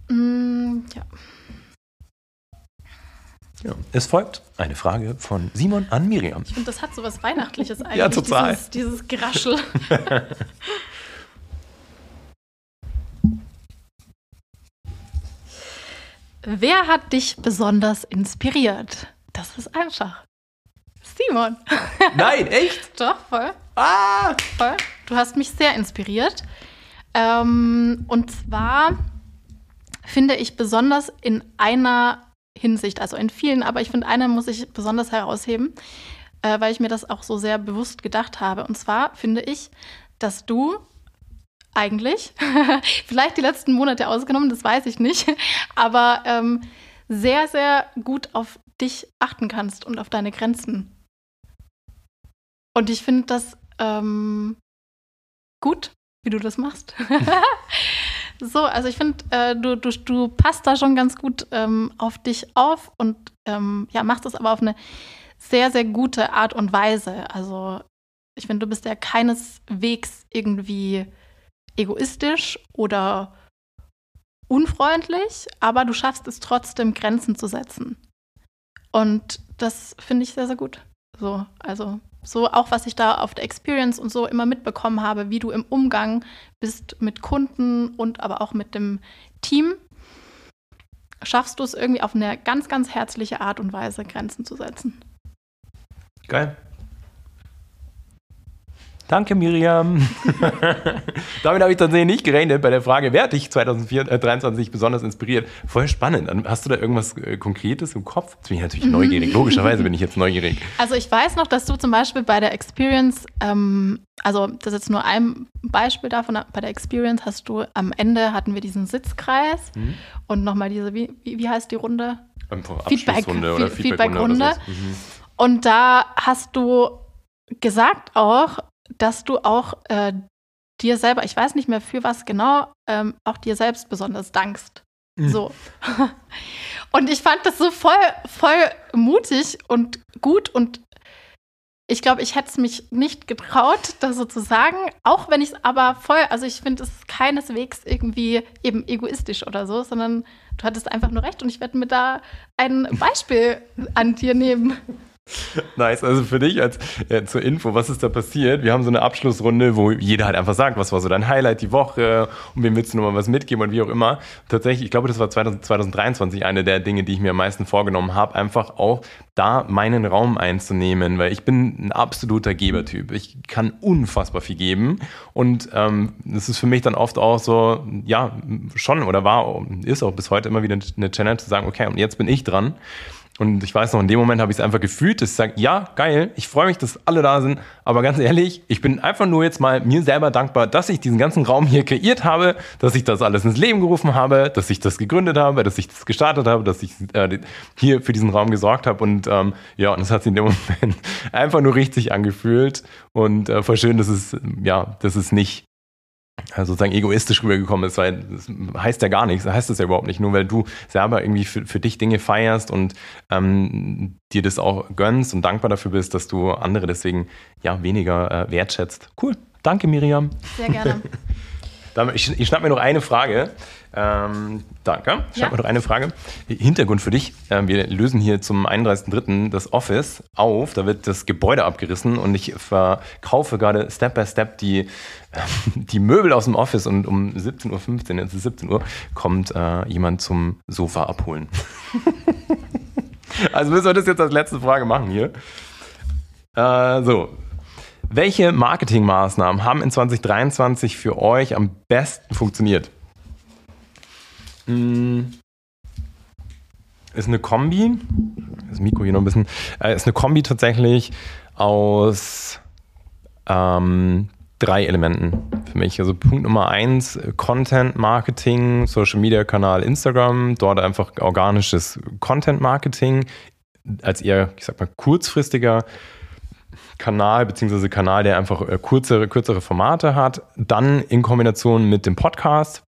Mm, ja. Ja. Es folgt eine Frage von Simon an Miriam. Ich finde, das hat so was Weihnachtliches eigentlich. ja, total. Dieses, dieses Geraschel. Wer hat dich besonders inspiriert? Das ist einfach. Simon. Nein, echt? Doch, voll. Ah! Voll. Du hast mich sehr inspiriert. Ähm, und zwar finde ich besonders in einer Hinsicht, also in vielen, aber ich finde, eine muss ich besonders herausheben, äh, weil ich mir das auch so sehr bewusst gedacht habe. Und zwar finde ich, dass du eigentlich. Vielleicht die letzten Monate ausgenommen, das weiß ich nicht. Aber ähm, sehr, sehr gut auf dich achten kannst und auf deine Grenzen. Und ich finde das ähm, gut, wie du das machst. so, also ich finde, äh, du, du, du passt da schon ganz gut ähm, auf dich auf und ähm, ja, machst es aber auf eine sehr, sehr gute Art und Weise. Also ich finde, du bist ja keineswegs irgendwie egoistisch oder unfreundlich, aber du schaffst es trotzdem, Grenzen zu setzen. Und das finde ich sehr, sehr gut. So, also so auch, was ich da auf der Experience und so immer mitbekommen habe, wie du im Umgang bist mit Kunden und aber auch mit dem Team, schaffst du es irgendwie auf eine ganz, ganz herzliche Art und Weise, Grenzen zu setzen. Geil. Danke, Miriam. Damit habe ich tatsächlich nicht gerechnet bei der Frage, wer hat dich 2023 besonders inspiriert? Voll spannend. Hast du da irgendwas äh, Konkretes im Kopf? Jetzt bin ich natürlich neugierig. Logischerweise bin ich jetzt neugierig. Also ich weiß noch, dass du zum Beispiel bei der Experience, ähm, also das ist jetzt nur ein Beispiel davon, bei der Experience hast du am Ende hatten wir diesen Sitzkreis mhm. und nochmal diese, wie, wie heißt die Runde? Feedback-Runde oder Feedback-Runde. Feedback mhm. Und da hast du gesagt auch, dass du auch äh, dir selber, ich weiß nicht mehr für was genau, ähm, auch dir selbst besonders dankst. Mhm. So. und ich fand das so voll, voll mutig und gut und ich glaube, ich hätte es mich nicht getraut, das so zu sagen, auch wenn ich es aber voll, also ich finde es keineswegs irgendwie eben egoistisch oder so, sondern du hattest einfach nur recht und ich werde mir da ein Beispiel an dir nehmen. Nice, also für dich als ja, zur Info, was ist da passiert? Wir haben so eine Abschlussrunde, wo jeder halt einfach sagt, was war so dein Highlight die Woche und wem willst du nochmal was mitgeben und wie auch immer. Tatsächlich, ich glaube, das war 2023 eine der Dinge, die ich mir am meisten vorgenommen habe, einfach auch da meinen Raum einzunehmen, weil ich bin ein absoluter Gebertyp. Ich kann unfassbar viel geben und ähm, das ist für mich dann oft auch so, ja, schon oder war, ist auch bis heute immer wieder eine Challenge zu sagen, okay, und jetzt bin ich dran. Und ich weiß noch, in dem Moment habe ich es einfach gefühlt, dass ich sage, ja, geil, ich freue mich, dass alle da sind, aber ganz ehrlich, ich bin einfach nur jetzt mal mir selber dankbar, dass ich diesen ganzen Raum hier kreiert habe, dass ich das alles ins Leben gerufen habe, dass ich das gegründet habe, dass ich das gestartet habe, dass ich äh, hier für diesen Raum gesorgt habe. Und ähm, ja, und das hat sich in dem Moment einfach nur richtig angefühlt. Und äh, voll schön, dass es, ja, dass es nicht äh, sozusagen egoistisch rübergekommen ist, weil das heißt ja gar nichts, das heißt es ja überhaupt nicht, nur weil du selber irgendwie für, für dich Dinge feierst und ähm, dir das auch gönnst und dankbar dafür bist, dass du andere deswegen ja weniger äh, wertschätzt. Cool, danke Miriam. Sehr gerne. ich, ich schnapp mir noch eine Frage. Ähm, danke. Ich ja. habe noch eine Frage. Hintergrund für dich. Äh, wir lösen hier zum 31.03. das Office auf. Da wird das Gebäude abgerissen und ich verkaufe gerade Step by Step die, äh, die Möbel aus dem Office und um 17.15 Uhr, jetzt ist 17 Uhr, kommt äh, jemand zum Sofa abholen. also müssen wir das jetzt als letzte Frage machen hier. Äh, so, welche Marketingmaßnahmen haben in 2023 für euch am besten funktioniert? Hm. Ist eine Kombi, das Mikro hier noch ein bisschen, äh, ist eine Kombi tatsächlich aus ähm, drei Elementen für mich. Also Punkt Nummer eins, Content Marketing, Social Media Kanal Instagram, dort einfach organisches Content Marketing als eher, ich sag mal, kurzfristiger Kanal, beziehungsweise Kanal, der einfach äh, kürzere, kürzere Formate hat. Dann in Kombination mit dem Podcast,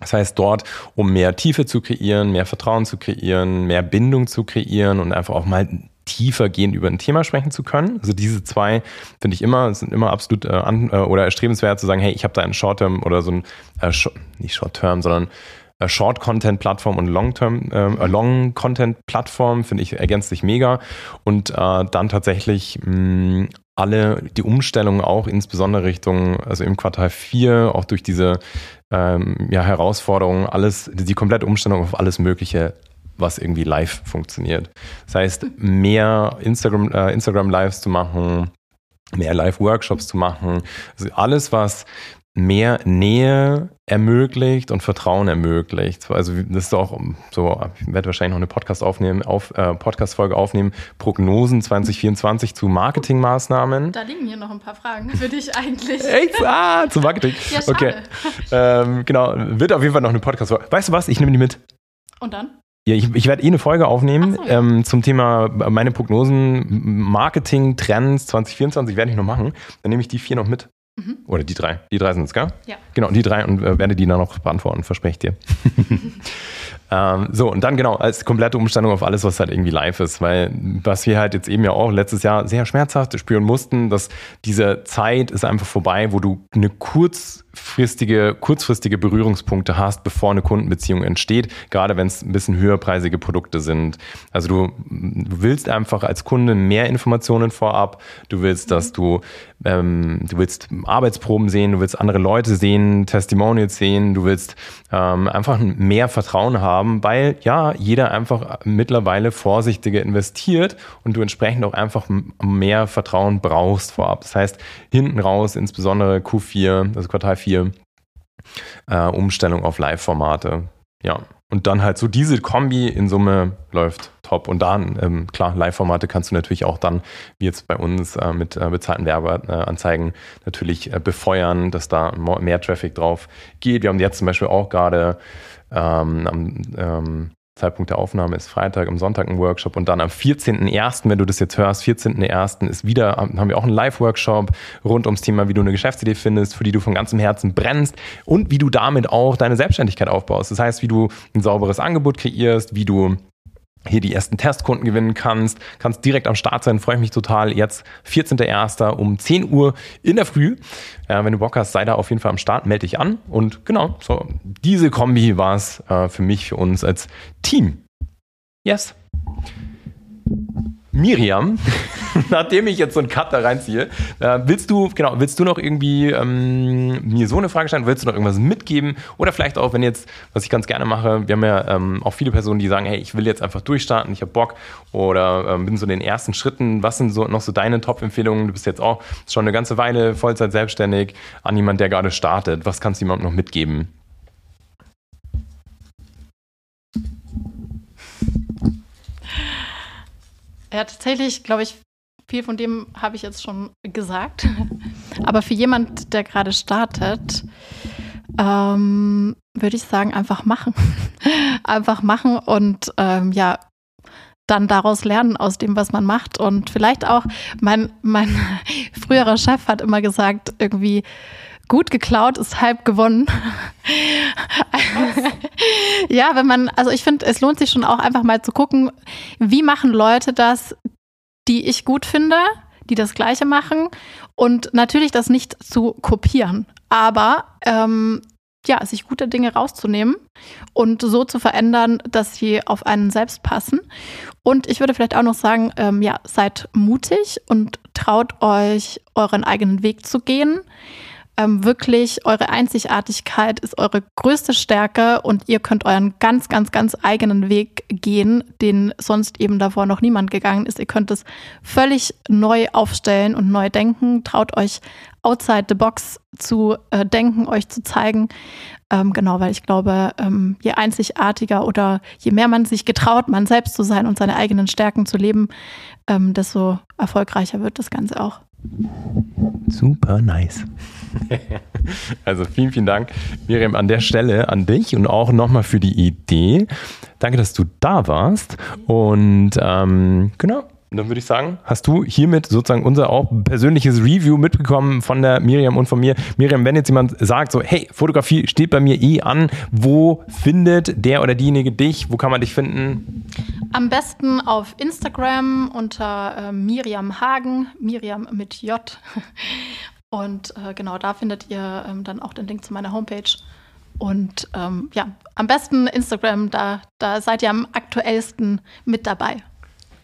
das heißt, dort, um mehr Tiefe zu kreieren, mehr Vertrauen zu kreieren, mehr Bindung zu kreieren und einfach auch mal tiefer gehend über ein Thema sprechen zu können. Also diese zwei finde ich immer, sind immer absolut äh, an, äh, oder erstrebenswert zu sagen, hey, ich habe da einen Short-Term oder so ein, äh, nicht Short-Term, sondern äh, Short-Content-Plattform und Long-Term, äh, Long-Content-Plattform finde ich ergänzt sich mega und äh, dann tatsächlich mh, alle die Umstellungen auch insbesondere Richtung, also im Quartal 4, auch durch diese ähm, ja, Herausforderungen, alles, die komplette Umstellung auf alles Mögliche, was irgendwie live funktioniert. Das heißt, mehr Instagram, äh, Instagram Lives zu machen, mehr Live-Workshops zu machen. Also alles, was mehr Nähe ermöglicht und Vertrauen ermöglicht. Also das ist auch so, ich werde wahrscheinlich noch eine Podcast aufnehmen, auf, äh, Podcast-Folge aufnehmen, Prognosen 2024 zu Marketingmaßnahmen. Da liegen hier noch ein paar Fragen für dich eigentlich. Echt? Ah, zu Marketing. ja. Okay. Ähm, genau, wird auf jeden Fall noch eine Podcast-Folge. Weißt du was? Ich nehme die mit. Und dann? Ja, ich, ich werde eh eine Folge aufnehmen so, ja. ähm, zum Thema meine Prognosen, Marketing, Trends 2024 werde ich noch machen. Dann nehme ich die vier noch mit. Mhm. Oder die drei. Die drei sind es, gell? Ja. Genau, die drei und äh, werde die dann noch beantworten, verspreche ich dir. ähm, so, und dann genau, als komplette Umstellung auf alles, was halt irgendwie live ist, weil was wir halt jetzt eben ja auch letztes Jahr sehr schmerzhaft spüren mussten, dass diese Zeit ist einfach vorbei, wo du eine kurzfristige, kurzfristige Berührungspunkte hast, bevor eine Kundenbeziehung entsteht, gerade wenn es ein bisschen höherpreisige Produkte sind. Also du, willst einfach als Kunde mehr Informationen vorab, du willst, dass du ähm, du willst Arbeitsproben sehen, du willst andere Leute sehen, Testimonials sehen, du willst ähm, einfach mehr Vertrauen haben haben, weil ja, jeder einfach mittlerweile vorsichtiger investiert und du entsprechend auch einfach mehr Vertrauen brauchst vorab. Das heißt, hinten raus, insbesondere Q4, also Quartal 4, äh, Umstellung auf Live-Formate. Ja, und dann halt so diese Kombi in Summe läuft top. Und dann, ähm, klar, Live-Formate kannst du natürlich auch dann, wie jetzt bei uns äh, mit äh, bezahlten Werbeanzeigen, natürlich äh, befeuern, dass da mehr Traffic drauf geht. Wir haben jetzt zum Beispiel auch gerade ähm, am ähm, Zeitpunkt der Aufnahme ist Freitag, am Sonntag ein Workshop und dann am 14.01., wenn du das jetzt hörst, 14.01. ist wieder, haben wir auch einen Live-Workshop rund ums Thema, wie du eine Geschäftsidee findest, für die du von ganzem Herzen brennst und wie du damit auch deine Selbstständigkeit aufbaust. Das heißt, wie du ein sauberes Angebot kreierst, wie du hier die ersten Testkunden gewinnen kannst, kannst direkt am Start sein, freue ich mich total. Jetzt 14.01. um 10 Uhr in der Früh. Äh, wenn du Bock hast, sei da auf jeden Fall am Start, melde dich an. Und genau, so diese Kombi war es äh, für mich, für uns als Team. Yes. Miriam, nachdem ich jetzt so einen Cut da reinziehe, äh, willst du, genau, willst du noch irgendwie ähm, mir so eine Frage stellen? Willst du noch irgendwas mitgeben? Oder vielleicht auch, wenn jetzt, was ich ganz gerne mache, wir haben ja ähm, auch viele Personen, die sagen, hey, ich will jetzt einfach durchstarten, ich habe Bock oder ähm, bin so in den ersten Schritten. Was sind so noch so deine Top-Empfehlungen? Du bist jetzt auch schon eine ganze Weile Vollzeit selbstständig an jemand, der gerade startet. Was kannst du jemandem noch mitgeben? Ja, tatsächlich, glaube ich, viel von dem habe ich jetzt schon gesagt. Aber für jemand, der gerade startet, ähm, würde ich sagen, einfach machen. einfach machen und ähm, ja, dann daraus lernen aus dem, was man macht. Und vielleicht auch, mein, mein früherer Chef hat immer gesagt, irgendwie, gut geklaut ist halb gewonnen. ja, wenn man, also ich finde, es lohnt sich schon auch einfach mal zu gucken, wie machen Leute das, die ich gut finde, die das Gleiche machen und natürlich das nicht zu kopieren, aber ähm, ja, sich gute Dinge rauszunehmen und so zu verändern, dass sie auf einen selbst passen. Und ich würde vielleicht auch noch sagen, ähm, ja, seid mutig und traut euch, euren eigenen Weg zu gehen ähm, wirklich eure Einzigartigkeit ist eure größte Stärke und ihr könnt euren ganz, ganz, ganz eigenen Weg gehen, den sonst eben davor noch niemand gegangen ist. Ihr könnt es völlig neu aufstellen und neu denken. Traut euch outside the box zu äh, denken, euch zu zeigen. Ähm, genau, weil ich glaube, ähm, je einzigartiger oder je mehr man sich getraut, man selbst zu sein und seine eigenen Stärken zu leben, ähm, desto erfolgreicher wird das Ganze auch. Super nice. Also vielen, vielen Dank, Miriam, an der Stelle an dich und auch nochmal für die Idee. Danke, dass du da warst. Und ähm, genau, dann würde ich sagen, hast du hiermit sozusagen unser auch persönliches Review mitbekommen von der Miriam und von mir. Miriam, wenn jetzt jemand sagt, so, hey, Fotografie steht bei mir eh an, wo findet der oder diejenige dich? Wo kann man dich finden? Am besten auf Instagram unter äh, Miriam Hagen, Miriam mit J. Und äh, genau da findet ihr ähm, dann auch den Link zu meiner Homepage. Und ähm, ja, am besten Instagram, da, da seid ihr am aktuellsten mit dabei.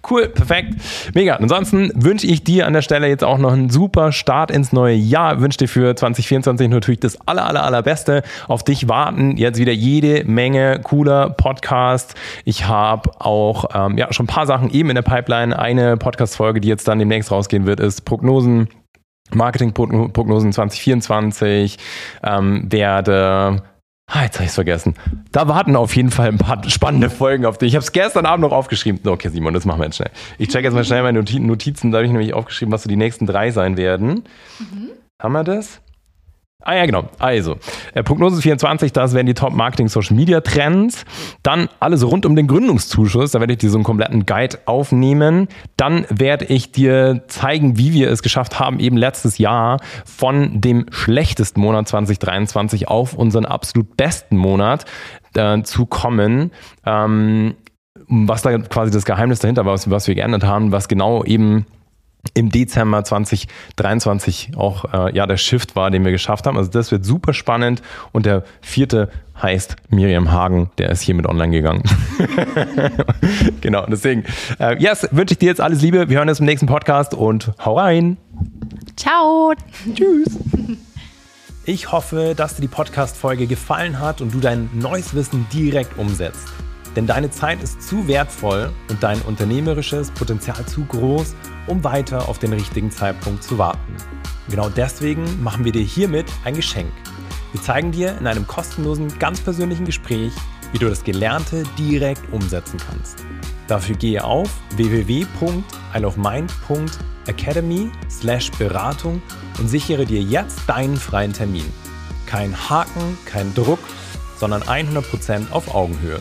Cool, perfekt. Mega. Ansonsten wünsche ich dir an der Stelle jetzt auch noch einen super Start ins neue Jahr. Wünsche dir für 2024 natürlich das aller, aller, allerbeste. Auf dich warten jetzt wieder jede Menge cooler Podcasts. Ich habe auch ähm, ja, schon ein paar Sachen eben in der Pipeline. Eine Podcast-Folge, die jetzt dann demnächst rausgehen wird, ist Prognosen. Marketingprognosen 2024 ähm, werde Ah, jetzt habe ich es vergessen. Da warten auf jeden Fall ein paar spannende Folgen auf dich. Ich habe es gestern Abend noch aufgeschrieben. Okay, Simon, das machen wir jetzt schnell. Ich check jetzt mal schnell meine Notizen. Da habe ich nämlich aufgeschrieben, was so die nächsten drei sein werden. Mhm. Haben wir das? Ah ja, genau. Also, äh, Prognose 24, das wären die Top-Marketing-Social-Media-Trends. Dann alles rund um den Gründungszuschuss. Da werde ich dir so einen kompletten Guide aufnehmen. Dann werde ich dir zeigen, wie wir es geschafft haben, eben letztes Jahr von dem schlechtesten Monat 2023 auf unseren absolut besten Monat äh, zu kommen. Ähm, was da quasi das Geheimnis dahinter war, was, was wir geändert haben, was genau eben im Dezember 2023 auch äh, ja der Shift war, den wir geschafft haben. Also das wird super spannend. Und der vierte heißt Miriam Hagen, der ist hiermit online gegangen. genau, deswegen, äh, yes, wünsche ich dir jetzt alles Liebe. Wir hören uns im nächsten Podcast und hau rein. Ciao. Tschüss. Ich hoffe, dass dir die Podcast-Folge gefallen hat und du dein neues Wissen direkt umsetzt. Denn deine Zeit ist zu wertvoll und dein unternehmerisches Potenzial zu groß, um weiter auf den richtigen Zeitpunkt zu warten. Genau deswegen machen wir dir hiermit ein Geschenk. Wir zeigen dir in einem kostenlosen, ganz persönlichen Gespräch, wie du das Gelernte direkt umsetzen kannst. Dafür gehe auf www.isleofmind.academy/beratung und sichere dir jetzt deinen freien Termin. Kein Haken, kein Druck, sondern 100% auf Augenhöhe.